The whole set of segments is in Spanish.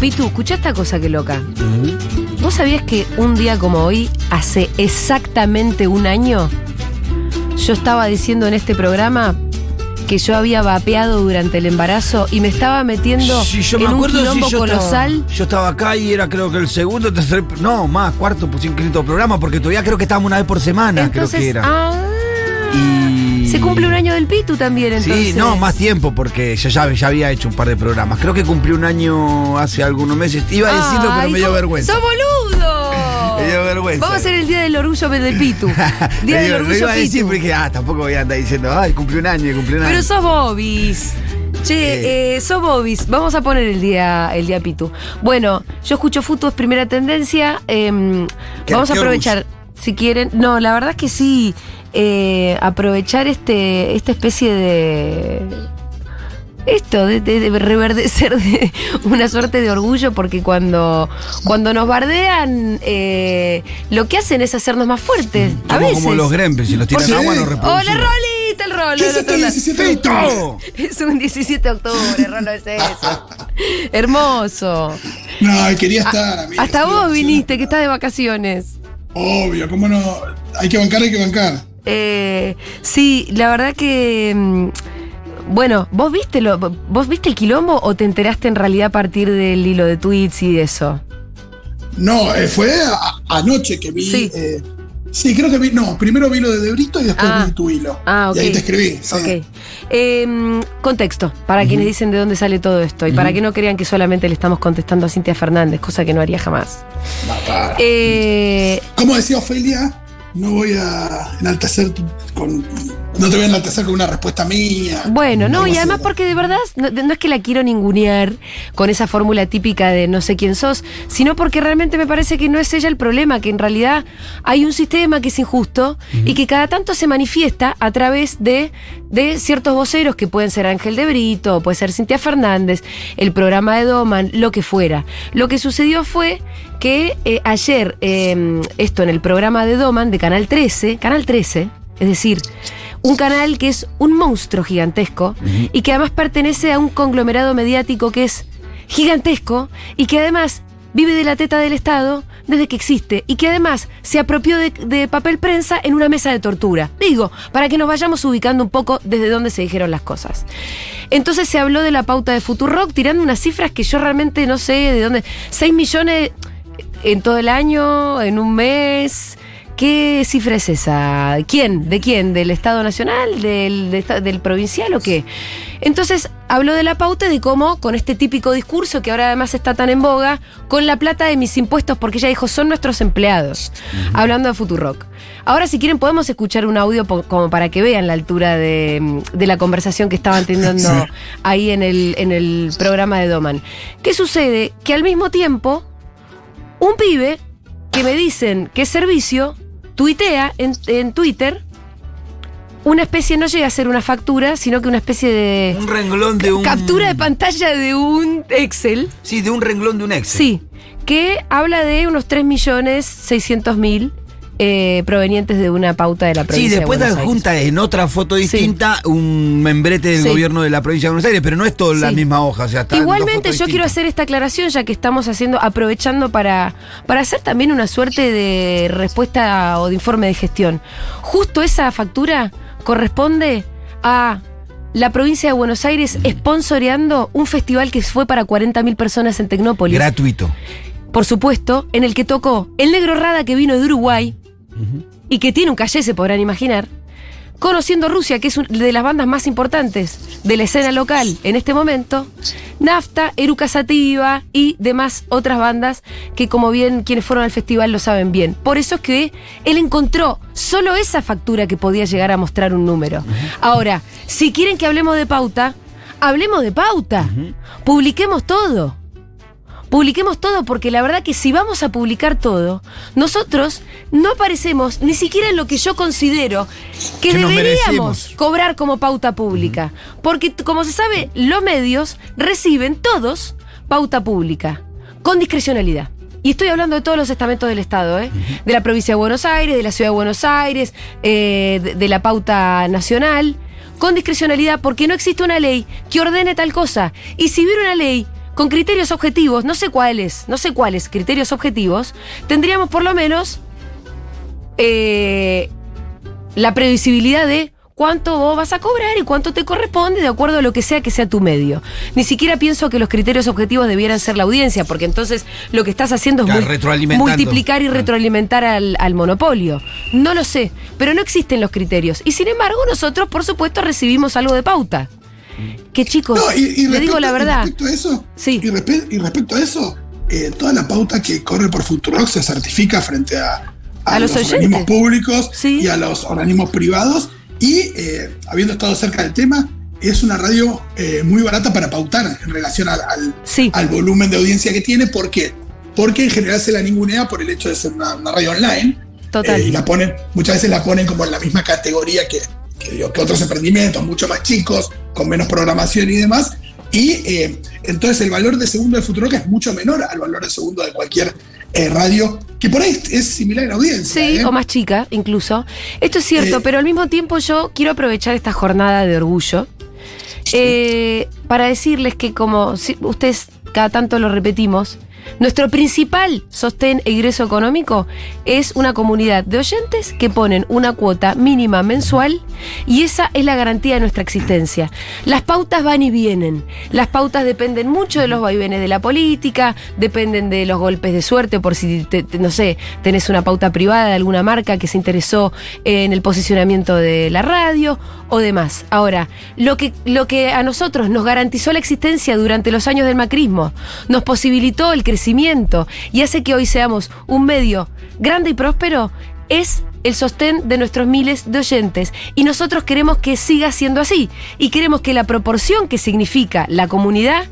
Pitu, escuchá esta cosa que loca. ¿Vos sabías que un día como hoy, hace exactamente un año, yo estaba diciendo en este programa que yo había vapeado durante el embarazo y me estaba metiendo Sí, yo en me un acuerdo si quilombo yo colosal? estaba, yo estaba acá y era creo que el segundo, tercer, no, más, cuarto, pues inscrito programa, porque todavía creo que estábamos una vez por semana, Entonces, creo que era. ah, Y- se cumple un año del Pitu también, entonces. Sí, no, más tiempo, porque yo ya, ya había hecho un par de programas. Creo que cumplí un año hace algunos meses. Iba a decirlo, pero me dio ¿cómo- vergüenza. ¡Sos boludo! Me dio vergüenza. Vamos a hacer el día del orgullo del Pitu. Día del orgullo iba a decir, pero dije, ah, tampoco voy a andar diciendo, ay, cumplí un año, cumplí un año. Pero sos Bobis. Che, eh, sos Bobis. Vamos a poner el día, el día Pitu. Bueno, yo escucho Futu, es primera tendencia. em, vamos a aprovechar, si quieren. No, la verdad es que sí. eh, aprovechar este, esta especie de. Esto, de, de- de reverdecer de una suerte de orgullo, porque cuando, cuando nos bardean, eh, lo que hacen es hacernos más fuertes. a Somos veces. como los gremlins, si los tiran agua no Hola, reproducen. Rolita, el Rolo. ¿Qué es lado. 17 de octubre? Es un 17 de octubre, Rolo, es eso. Hermoso. No, quería estar, amigo. Hasta vos viniste, que estás de vacaciones. Obvio, ¿cómo no? Hay que bancar, hay que bancar. Eh, sí, la verdad que. mm, Bueno, ¿vos viste, lo, ¿vos viste el quilombo o te enteraste en realidad a partir del hilo de tweets y de eso? No, eh, fue a- anoche que vi. Sí. eh, sí, creo que vi. No, primero vi lo de Debrito y después Ah. vi tu hilo. Ah, ok. Y ahí te escribí. sí. Ok. Eh, contexto, para quienes dicen de dónde sale todo esto y para que no crean que solamente le estamos contestando a Cintia Fernández, cosa que no haría jamás. Para. Eh, Como decía Ofelia, no voy a enaltecer con. No te voy a enaltecer con una respuesta mía. Bueno, no, y además porque de verdad no, no es que la quiero ningunear con esa fórmula típica de no sé quién sos, sino porque realmente me parece que no es ella el problema, que en realidad hay un sistema que es injusto y que cada tanto se manifiesta a través de, de ciertos voceros que pueden ser Ángel de Brito, puede ser Cintia Fernández, el programa de Doman, lo que fuera. Lo que sucedió fue que eh, ayer, eh, esto en el programa de Doman de Canal 13, Canal 13, es decir, un canal que es un monstruo gigantesco y que además pertenece a un conglomerado mediático que es gigantesco y que además vive de la teta del Estado desde que existe y que además se apropió de, de papel prensa en una mesa de tortura. Digo, para que nos vayamos ubicando un poco desde dónde se dijeron las cosas. Entonces se habló de la pauta de Futurock tirando unas cifras que yo realmente no sé de dónde. 6 millones en todo el año, en un mes. ¿Qué cifra es esa? ¿Quién? ¿De quién? ¿Del Estado Nacional? ¿Del, de del provincial o qué? Entonces habló de la pauta y de cómo, con este típico discurso que ahora además está tan en boga, con la plata de mis impuestos, porque ella dijo, son nuestros empleados, hablando de Futurock. Ahora, si quieren, podemos escuchar un audio como para que vean la altura de, de la conversación que estaban teniendo Sí. ahí en el, en el programa de Doman. ¿Qué sucede? Que al mismo tiempo, un pibe que me dicen que es servicio, tuitea en, en Twitter una especie, no llega a ser una factura, sino que una especie de Un renglón de un. captura de pantalla de un Excel. Sí, de un renglón de un ex. Sí, que habla de unos 3.600.000 eh, provenientes de una pauta de la Sí, provincia después de Aires. adjunta en otra foto distinta un membrete del Sí. gobierno de la provincia de Buenos Aires, pero no es toda la Sí. misma hoja. O sea, dos Igualmente yo quiero hacer esta aclaración ya que estamos haciendo, aprovechando para, para hacer también una suerte de respuesta o de informe de gestión. Justo esa factura corresponde a la provincia de Buenos Aires sponsoreando un festival que fue para 40.000 personas en Tecnópolis. Gratuito. por supuesto, en el que tocó el negro Rada que vino de Uruguay y que tiene un calle, se podrán imaginar. Conociendo Rusia, que es una de las bandas más importantes de la escena local en este momento, Nafta, Eruca Sativa y demás otras bandas que como bien quienes fueron al festival lo saben bien. Por eso es que él encontró solo esa factura que podía llegar a mostrar un número. Ahora, si quieren que hablemos de pauta, hablemos de pauta. Publiquemos todo. Publiquemos todo porque la verdad que si vamos a publicar todo, nosotros no aparecemos ni siquiera en lo que yo considero que, deberíamos cobrar como pauta pública. Porque como se sabe, los medios reciben todos pauta pública, con discrecionalidad. Y estoy hablando de todos los estamentos del Estado, ¿eh? de la provincia de Buenos Aires, de la ciudad de Buenos Aires, eh, de, de la pauta nacional, con discrecionalidad porque no existe una ley que ordene tal cosa. Y si hubiera una ley con criterios objetivos, no sé cuáles, no sé cuáles criterios objetivos, tendríamos por lo menos eh, la previsibilidad de cuánto vos vas a cobrar y cuánto te corresponde de acuerdo a lo que sea que sea tu medio. Ni siquiera pienso que los criterios objetivos debieran ser la audiencia, porque entonces lo que estás haciendo es multiplicar y Claro. retroalimentar al, al monopolio. No lo sé, pero no existen los criterios. Y sin embargo, nosotros, por supuesto, recibimos algo de pauta. Que chicos, No, y, y le digo la y verdad. respecto a eso, Sí. y, respe- y respecto a eso, eh, toda la pauta que corre por Futurock se certifica frente a, A los organismos públicos Sí. y a los organismos privados. Y eh, habiendo estado cerca del tema, es una radio eh, muy barata para pautar en relación al, al- Sí. al volumen de audiencia que tiene. ¿Por qué? Porque en general se la ningunea por el hecho de ser una, una radio online. Total. Y la ponen, muchas veces la ponen como en la misma categoría que, que otros emprendimientos, mucho más chicos, con menos programación y demás. Y eh, entonces el valor de segundo de Futurock es mucho menor al valor de segundo de cualquier eh, radio, que por ahí es, similar en audiencia. Sí, ¿eh? o más chica, incluso. Esto es cierto, pero al mismo tiempo yo quiero aprovechar esta jornada de orgullo eh, para decirles que como si- ustedes cada tanto lo repetimos, nuestro principal sostén e ingreso económico es una comunidad de oyentes que ponen una cuota mínima mensual y esa es la garantía de nuestra existencia. Las pautas van y vienen. Las pautas dependen mucho de los vaivenes de la política, dependen de los golpes de suerte por si, te- no sé, tenés una pauta privada de alguna marca que se interesó en el posicionamiento de la radio o demás. Ahora, lo que, lo que a nosotros nos garantizó la existencia durante los años del macrismo, nos posibilitó el crecimiento y hace que hoy seamos un medio grande y próspero, es el sostén de nuestros miles de oyentes. Y nosotros queremos que siga siendo así. Y queremos que la proporción que significa la comunidad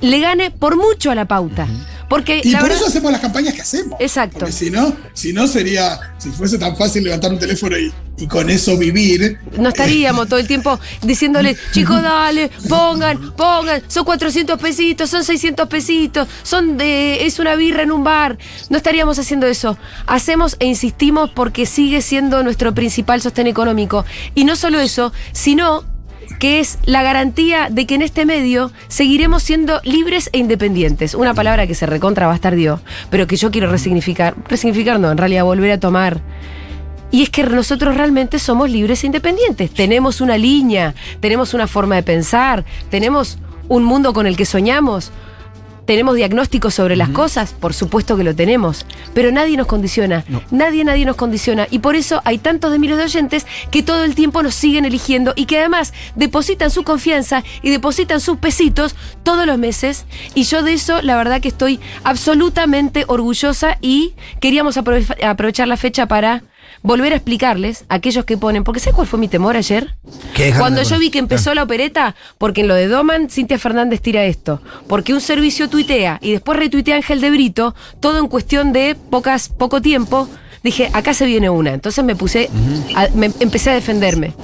le gane por mucho a la pauta. Porque Y la por verdad- eso hacemos las campañas que hacemos. Exacto. Porque si no, si no sería, si fuese tan fácil levantar un teléfono y, y con eso vivir. No estaríamos todo el tiempo diciéndole, chicos, dale, pongan, pongan, son 400 pesitos, son 600 pesitos, son de, es una birra en un bar. No estaríamos haciendo eso. Hacemos e insistimos porque sigue siendo nuestro principal sostén económico. Y no solo eso, sino que es la garantía de que en este medio seguiremos siendo libres e independientes. Una palabra que se recontra bastardió, pero que yo quiero resignificar. Resignificar no, en realidad volver a tomar. Y es que nosotros realmente somos libres e independientes. Tenemos una línea, tenemos una forma de pensar, tenemos un mundo con el que soñamos, tenemos diagnósticos sobre las cosas, por supuesto que lo tenemos, pero nadie nos condiciona, nadie, nadie nos condiciona. Y por eso hay tantos de miles de oyentes que todo el tiempo nos siguen eligiendo y que además depositan su confianza y depositan sus pesitos todos los meses. Y yo de eso, la verdad que estoy absolutamente orgullosa y queríamos aprove- aprovechar la fecha para volver a explicarles a aquellos que ponen, porque ¿sabes cuál fue mi temor ayer? Cuando yo vi que empezó la opereta, porque en lo de Doman, Cintia Fernández tira esto, porque un servicio tuitea y después retuitea Ángel de Brito, todo en cuestión de pocas, poco tiempo, dije, acá se viene una. Entonces me puse, a- me empecé a defenderme.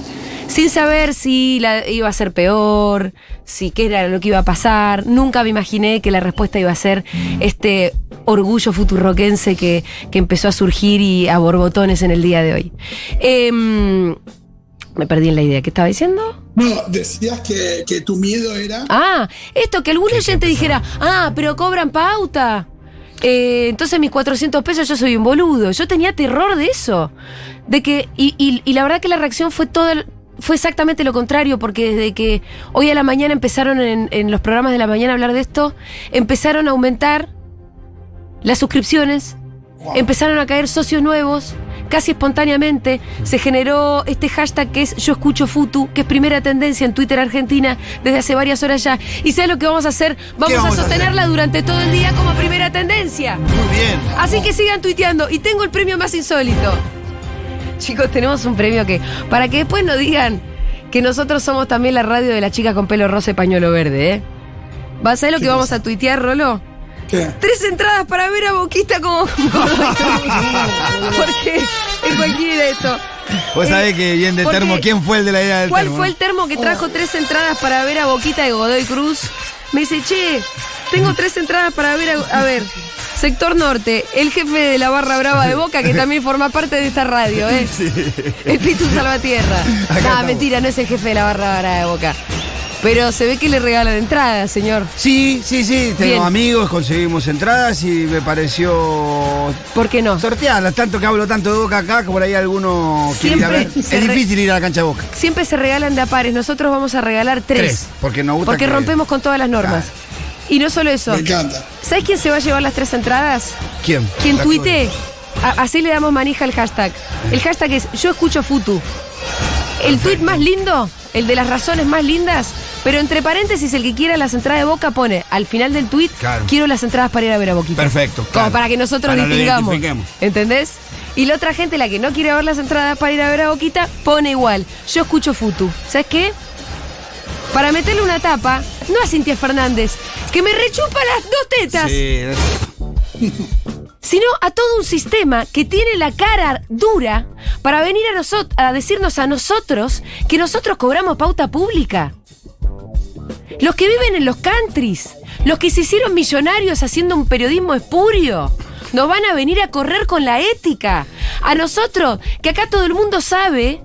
Sin saber si la, iba a ser peor, si qué era lo que iba a pasar. Nunca me imaginé que la respuesta iba a ser este orgullo futurroquense que, que empezó a surgir y a borbotones en el día de hoy. Em, me perdí en la idea. ¿Qué estaba diciendo? No, decías que, que tu miedo era. Ah, esto, que algún oyente dijera, ah, pero cobran pauta. Eh, entonces mis 400 pesos yo soy un boludo. Yo tenía terror de eso. De que, y, y- y la verdad que la reacción fue todo, fue exactamente lo contrario, porque desde que hoy a la mañana empezaron en, en los programas de la mañana a hablar de esto, empezaron a aumentar las suscripciones, Wow. empezaron a caer socios nuevos, casi espontáneamente. Se generó este hashtag que es Yo escucho Futu, que es primera tendencia en Twitter Argentina desde hace varias horas ya. ¿Y sabes lo que vamos a hacer? Vamos, vamos a sostenerla durante todo el día como primera tendencia. Muy bien. Así que sigan tuiteando. Y tengo el premio más insólito. Chicos, tenemos un premio que, para que después no digan que nosotros somos también la radio de la chica con pelo rosa y pañuelo verde, ¿eh? ¿Vas a saber lo ¿Qué que vamos a tuitear, Rolo? ¿Qué? Tres entradas para ver a Boquita como. Porque en cualquiera de esto. Vos Eh, sabés que bien de termo. ¿Quién fue el de la idea del ¿Cuál termo? fue el termo que trajo tres entradas para ver a Boquita de Godoy Cruz? Me dice, che, tengo tres entradas para ver a, a ver. Sector Norte, el jefe de la barra brava de Boca, que también forma parte de esta radio, ¿eh? El Pitu Salvatierra. Estamos. mentira, no es el jefe de la barra brava de Boca. Pero se ve que le regalan entradas, señor. Sí, sí, sí, tengo Bien. amigos, conseguimos entradas y me pareció ¿Por qué no? sortearlas, tanto que hablo tanto de Boca acá, que por ahí alguno quiere ir a ver. Siempre se Es difícil ir a la cancha de Boca. Siempre se regalan de a pares. Nosotros vamos a regalar tres. Tres, porque nos gusta Porque que- rompemos con todas las normas. Y no solo eso. Me encanta. ¿Sabes quién se va a llevar las tres entradas? ¿Quién? Quien tuite. A- Así le damos manija al hashtag. El hashtag es Yo escucho Futu. El tuit más lindo, el de las razones más lindas, pero entre paréntesis, el que quiera las entradas de boca pone al final del tuit, Claro. quiero las entradas para ir a ver a Boquita. Perfecto, Como claro. para que nosotros Para distingamos. ¿Entendés? Y la otra gente, la que no quiere ver las entradas para ir a ver a Boquita, pone igual. Yo escucho Futu. ¿Sabes qué? Para meterle una tapa, no a Cintia Fernández, que me rechupa las dos tetas Sí, sino a todo un sistema que tiene la cara dura para venir a, nosotros a decirnos a nosotros que nosotros cobramos pauta pública. Los que viven en los countries, los que se hicieron millonarios haciendo un periodismo espurio, nos van a venir a correr con la ética. A nosotros, que acá todo el mundo sabe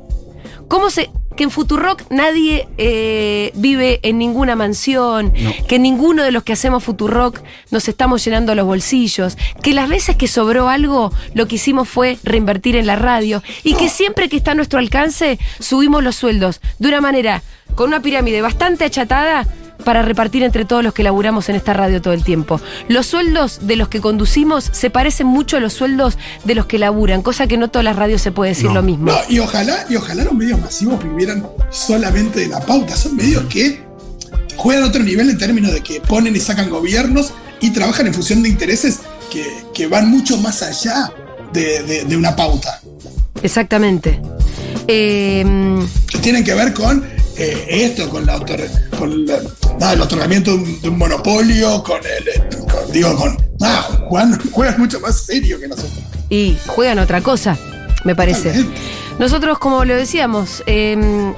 cómo se que en Futurock nadie eh, vive en ninguna mansión, No. que ninguno de los que hacemos Futurock nos estamos llenando los bolsillos, que las veces que sobró algo lo que hicimos fue reinvertir en la radio y que siempre que está a nuestro alcance subimos los sueldos de una manera con una pirámide bastante achatada para repartir entre todos los que laburamos en esta radio todo el tiempo. Los sueldos de los que conducimos se parecen mucho a los sueldos de los que laburan, cosa que no todas las radios se puede decir No. lo mismo. No, y ojalá, y ojalá los medios masivos vivieran solamente de la pauta. Son medios que juegan a otro nivel en términos de que ponen y sacan gobiernos y trabajan en función de intereses que, que van mucho más allá de, de- de una pauta. Exactamente. Eh, tienen que ver con eh, esto, con, la otor- con la- nada, el otorgamiento de un, de un monopolio, con el. eh, con- digo, con. nada, juegan, juegan mucho más serio que nosotros. y juegan otra cosa, me parece. Totalmente. Nosotros, como lo decíamos, eh,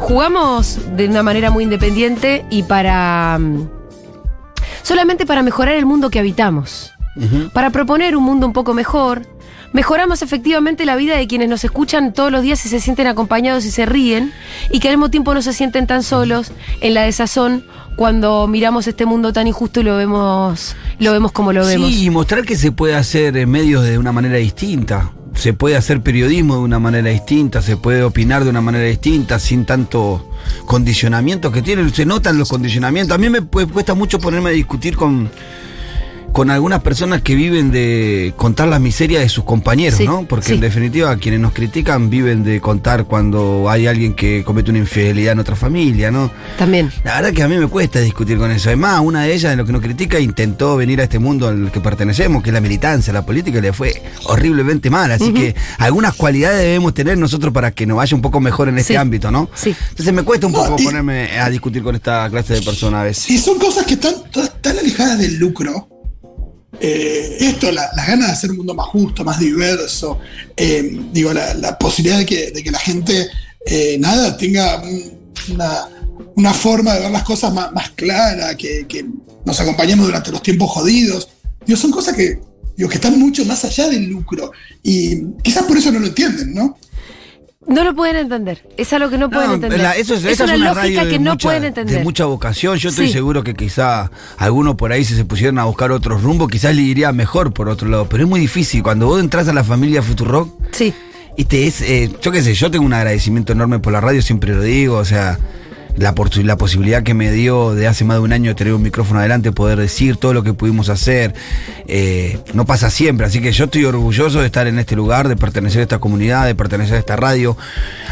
jugamos de una manera muy independiente y para... mm, solamente para mejorar el mundo que habitamos. Para proponer un mundo un poco mejor. Mejoramos efectivamente la vida de quienes nos escuchan todos los días y se sienten acompañados y se ríen y que al mismo tiempo no se sienten tan solos en la desazón cuando miramos este mundo tan injusto y lo vemos, lo vemos como lo vemos. Sí, mostrar que se puede hacer medios de una manera distinta. Se puede hacer periodismo de una manera distinta, se puede opinar de una manera distinta, sin tanto condicionamiento que tienen. Se notan los condicionamientos. A mí me cuesta mucho ponerme a discutir con, con algunas personas que viven de contar las miserias de sus compañeros, Sí, ¿no? Porque sí. en definitiva quienes nos critican viven de contar cuando hay alguien que comete una infidelidad en otra familia, ¿no? También. La verdad que a mí me cuesta discutir con eso. Además, una de ellas, en lo que nos critica, intentó venir a este mundo al que pertenecemos, que es la militancia, la política, y le fue horriblemente mal. Así que algunas cualidades debemos tener nosotros para que nos vaya un poco mejor en este Sí. ámbito, ¿no? Sí. Entonces me cuesta un poco y- ponerme a discutir con esta clase de personas a veces. Y son cosas que están todas tan alejadas del lucro. Eh, esto, la- las ganas de hacer un mundo más justo, más diverso, eh, digo, la, posibilidad de que, de que la gente, eh, nada, tenga un- una, una forma de ver las cosas más, más clara, que, que nos acompañemos durante los tiempos jodidos. Digo, son cosas que, digo, que están mucho más allá del lucro. Y quizás por eso no lo entienden, ¿no? No lo pueden entender. Es algo que no pueden No, entender. la- eso es, es esa una, es una lógica que no mucha- pueden entender. De mucha vocación. Yo estoy Sí. seguro que quizá algunos por ahí, si se pusieran a buscar otros rumbos, quizás le iría mejor por otro lado. Pero es muy difícil. Cuando vos entras a la familia Futurock, Sí. Este es, eh, yo qué sé, yo tengo un agradecimiento enorme por la radio, siempre lo digo, o sea, la, la posibilidad que me dio de hace más de un año de tener un micrófono adelante, poder decir todo lo que pudimos hacer, eh, no pasa siempre, así que yo estoy orgulloso de estar en este lugar, de pertenecer a esta comunidad, de pertenecer a esta radio.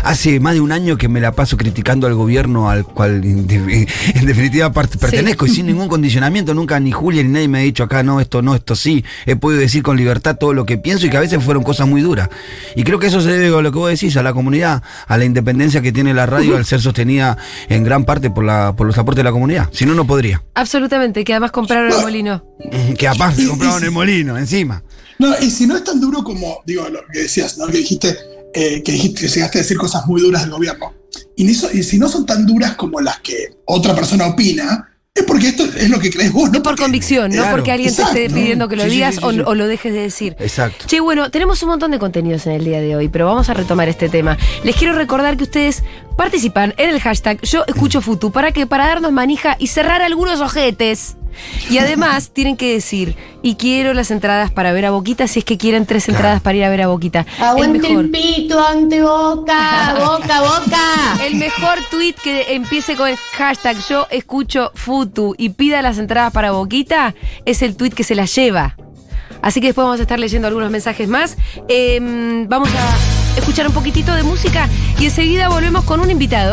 Hace más de un año que me la paso criticando al gobierno al cual en, de- en definitiva pertenezco y sin ningún condicionamiento, nunca ni Julia ni nadie me ha dicho acá no, esto no, esto sí, he podido decir con libertad todo lo que pienso y que a veces fueron cosas muy duras. Y creo que eso se debe a lo que vos decís, a la comunidad, a la independencia que tiene la radio al ser sostenida en gran parte por, la, por los aportes de la comunidad. Si no, no podría. Absolutamente, que además compraron el molino. Que Y- y compraron el molino encima. No, y si no es tan duro como, digo, lo que decías, ¿no? Que dijiste, eh, que dijiste, que llegaste a decir cosas muy duras del gobierno. Y si no son tan duras como las que otra persona opina, es porque esto es lo que crees vos, ¿no? por convicción, no claro, porque alguien te esté pidiendo que lo digas o, o, lo dejes de decir. Exacto. Che, bueno, tenemos un montón de contenidos en el día de hoy, pero vamos a retomar este tema. Les quiero recordar que ustedes participan en el hashtag Yo Escucho Futu. ¿Para qué? Para darnos manija y cerrar algunos ojetes. Y además tienen que decir, y quiero las entradas para ver a Boquita si es que quieren tres entradas para ir a ver a Boquita. Aguante el, pito ante Boca, Boca, Boca. El mejor tweet que empiece con el hashtag yo escucho Futu y pida las entradas para Boquita es el tweet que se las lleva. Así que después vamos a estar leyendo algunos mensajes más. Eh, vamos a escuchar un poquitito de música y enseguida volvemos con un invitado